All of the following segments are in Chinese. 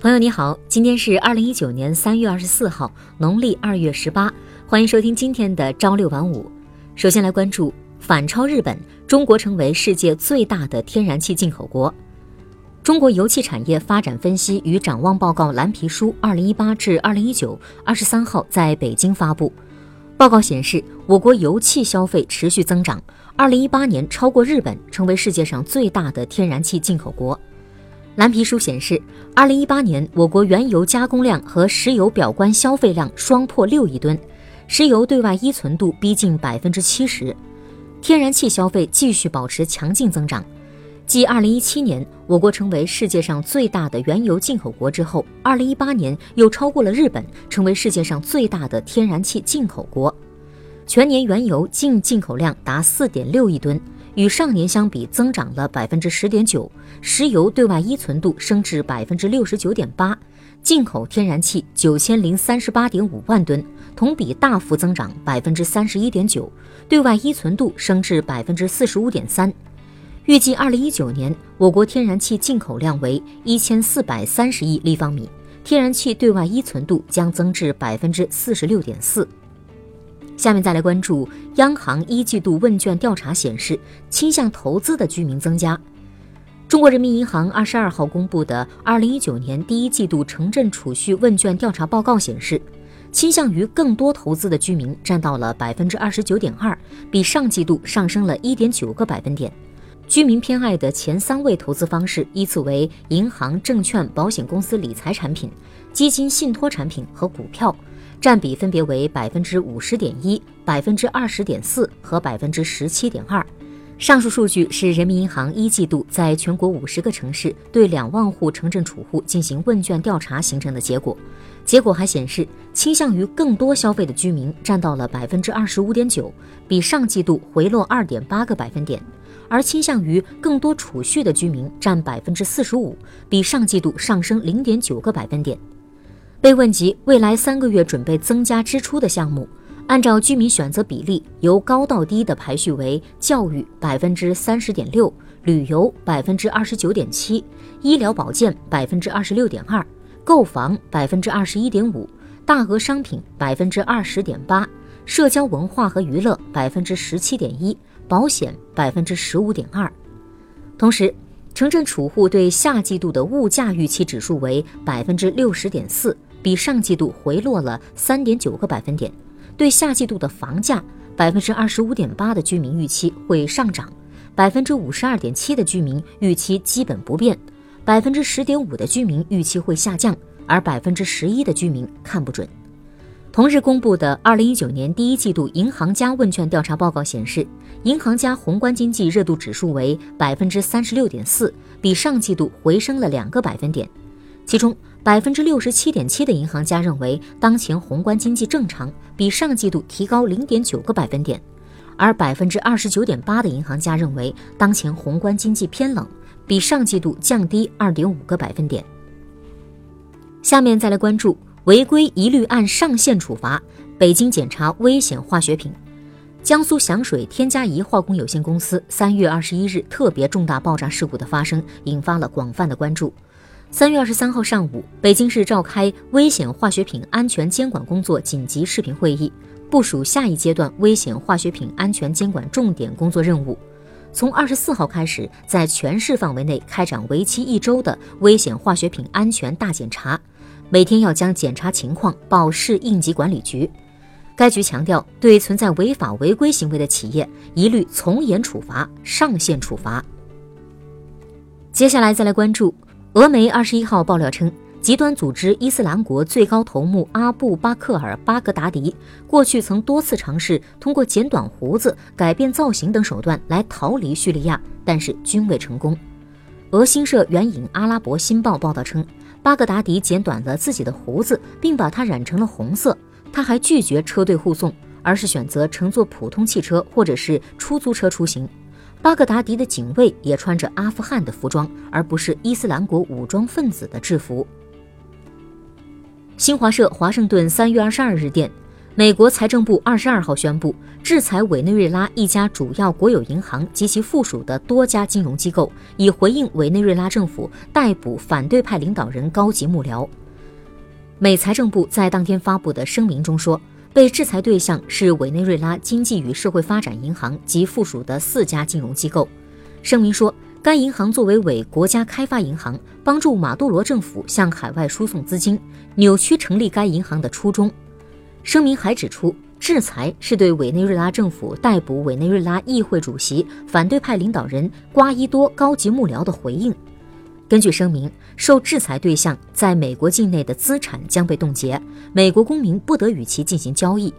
朋友你好，今天是二零一九年三月二十四号，农历二月十八，欢迎收听今天的朝六晚五。首先来关注反超日本，中国成为世界最大的天然气进口国。中国油气产业发展分析与展望报告蓝皮书（二零一八至二零一九）二十三号在北京发布。报告显示，我国油气消费持续增长，二零一八年超过日本，成为世界上最大的天然气进口国。蓝皮书显示，二零一八年我国原油加工量和石油表观消费量双破六亿吨，石油对外依存度逼近百分之七十，天然气消费继续保持强劲增长。继二零一七年我国成为世界上最大的原油进口国之后，二零一八年又超过了日本，成为世界上最大的天然气进口国，全年原油净进口量达四点六亿吨。与上年相比，增长了百分之十点九，石油对外依存度升至百分之六十九点八，进口天然气九千零三十八点五万吨，同比大幅增长百分之三十一点九，对外依存度升至百分之四十五点三。预计二零一九年，我国天然气进口量为一千四百三十亿立方米，天然气对外依存度将增至百分之四十六点四。下面再来关注央行一季度问卷调查显示，倾向投资的居民增加。中国人民银行二十二号公布的二零一九年第一季度城镇储蓄问卷调查报告显示，倾向于更多投资的居民占到了百分之二十九点二，比上季度上升了一点九个百分点。居民偏爱的前三位投资方式依次为银行、证券、保险公司理财产品、基金、信托产品和股票。占比分别为百分之五十点一、百分之二十点四和百分之十七点二。上述数据是人民银行一季度在全国五十个城市对两万户城镇储户进行问卷调查形成的结果。结果还显示，倾向于更多消费的居民占到了百分之二十五点九，比上季度回落二点八个百分点；而倾向于更多储蓄的居民占百分之四十五，比上季度上升零点九个百分点。被问及未来三个月准备增加支出的项目，按照居民选择比例由高到低的排序为：教育百分之三十点六，旅游百分之二十九点七，医疗保健百分之二十六点二，购房百分之二十一点五，大额商品百分之二十点八，社交文化和娱乐百分之十七点一，保险百分之十五点二。同时，城镇储户对下季度的物价预期指数为百分之六十点四。比上季度回落了三点九个百分点，对下季度的房价，百分之二十五点八的居民预期会上涨，百分之五十二点七的居民预期基本不变，百分之十点五的居民预期会下降，而百分之十一的居民看不准。同日公布的二零一九年第一季度银行家问卷调查报告显示，银行家宏观经济热度指数为百分之三十六点四，比上季度回升了两个百分点，其中。百分之六十七点七的银行家认为当前宏观经济正常，比上季度提高零点九个百分点；而百分之二十九点八的银行家认为当前宏观经济偏冷，比上季度降低二点五个百分点。下面再来关注违规一律按上限处罚，北京检查危险化学品。江苏响水天嘉宜化工有限公司三月二十一日特别重大爆炸事故的发生，引发了广泛的关注。三月二十三号上午，北京市召开危险化学品安全监管工作紧急视频会议，部署下一阶段危险化学品安全监管重点工作任务。从二十四号开始，在全市范围内开展为期一周的危险化学品安全大检查，每天要将检查情况报市应急管理局。该局强调，对存在违法违规行为的企业，一律从严处罚、上限处罚。接下来再来关注。俄媒二十一号爆料称，极端组织伊斯兰国最高头目阿布巴克尔·巴格达迪过去曾多次尝试通过剪短胡子、改变造型等手段来逃离叙利亚，但是均未成功。俄新社援引《阿拉伯新报》报道称，巴格达迪剪短了自己的胡子，并把它染成了红色。他还拒绝车队护送，而是选择乘坐普通汽车或者是出租车出行。巴格达迪的警卫也穿着阿富汗的服装，而不是伊斯兰国武装分子的制服。新华社华盛顿三月二十二日电，美国财政部二十二号宣布，制裁委内瑞拉一家主要国有银行及其附属的多家金融机构，以回应委内瑞拉政府逮捕反对派领导人高级幕僚。美财政部在当天发布的声明中说，被制裁对象是委内瑞拉经济与社会发展银行及附属的四家金融机构。声明说，该银行作为委国家开发银行，帮助马杜罗政府向海外输送资金，扭曲成立该银行的初衷。声明还指出，制裁是对委内瑞拉政府逮捕委内瑞拉议会主席、反对派领导人瓜伊多高级幕僚的回应。根据声明，受制裁对象在美国境内的资产将被冻结，美国公民不得与其进行交易。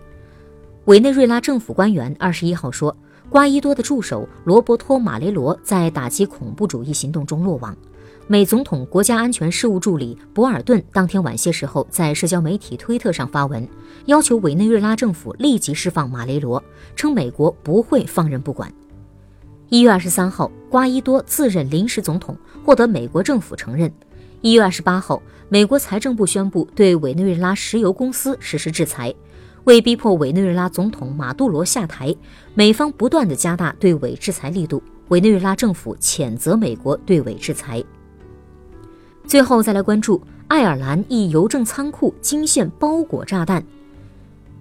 委内瑞拉政府官员二十一号说，瓜伊多的助手罗伯托·马雷罗在打击恐怖主义行动中落网。美总统国家安全事务助理博尔顿当天晚些时候在社交媒体推特上发文，要求委内瑞拉政府立即释放马雷罗，称美国不会放任不管。一月二十三号，瓜伊多自任临时总统，获得美国政府承认。一月二十八号，美国财政部宣布对委内瑞拉石油公司实施制裁，为逼迫委内瑞拉总统马杜罗下台，美方不断的加大对委制裁力度。委内瑞拉政府谴责美国对委制裁。最后再来关注爱尔兰一邮政仓库惊现包裹炸弹。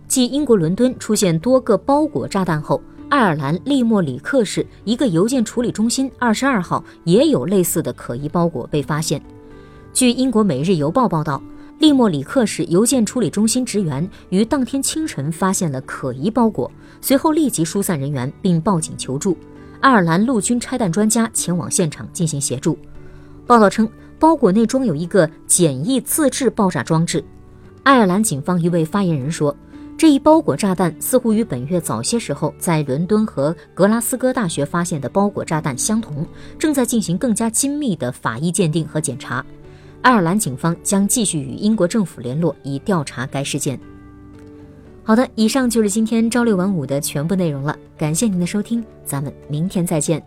继英国伦敦出现多个包裹炸弹后，爱尔兰利莫里克市一个邮件处理中心二十二号也有类似的可疑包裹被发现。据英国《每日邮报》报道，利莫里克市邮件处理中心职员于当天清晨发现了可疑包裹，随后立即疏散人员并报警求助。爱尔兰陆军拆弹专家前往现场进行协助。报道称。包裹内装有一个简易自制爆炸装置。爱尔兰警方一位发言人说，这一包裹炸弹似乎与本月早些时候在伦敦和格拉斯哥大学发现的包裹炸弹相同，正在进行更加精密的法医鉴定和检查。爱尔兰警方将继续与英国政府联络，以调查该事件。好的，以上就是今天朝六晚五的全部内容了，感谢您的收听，咱们明天再见。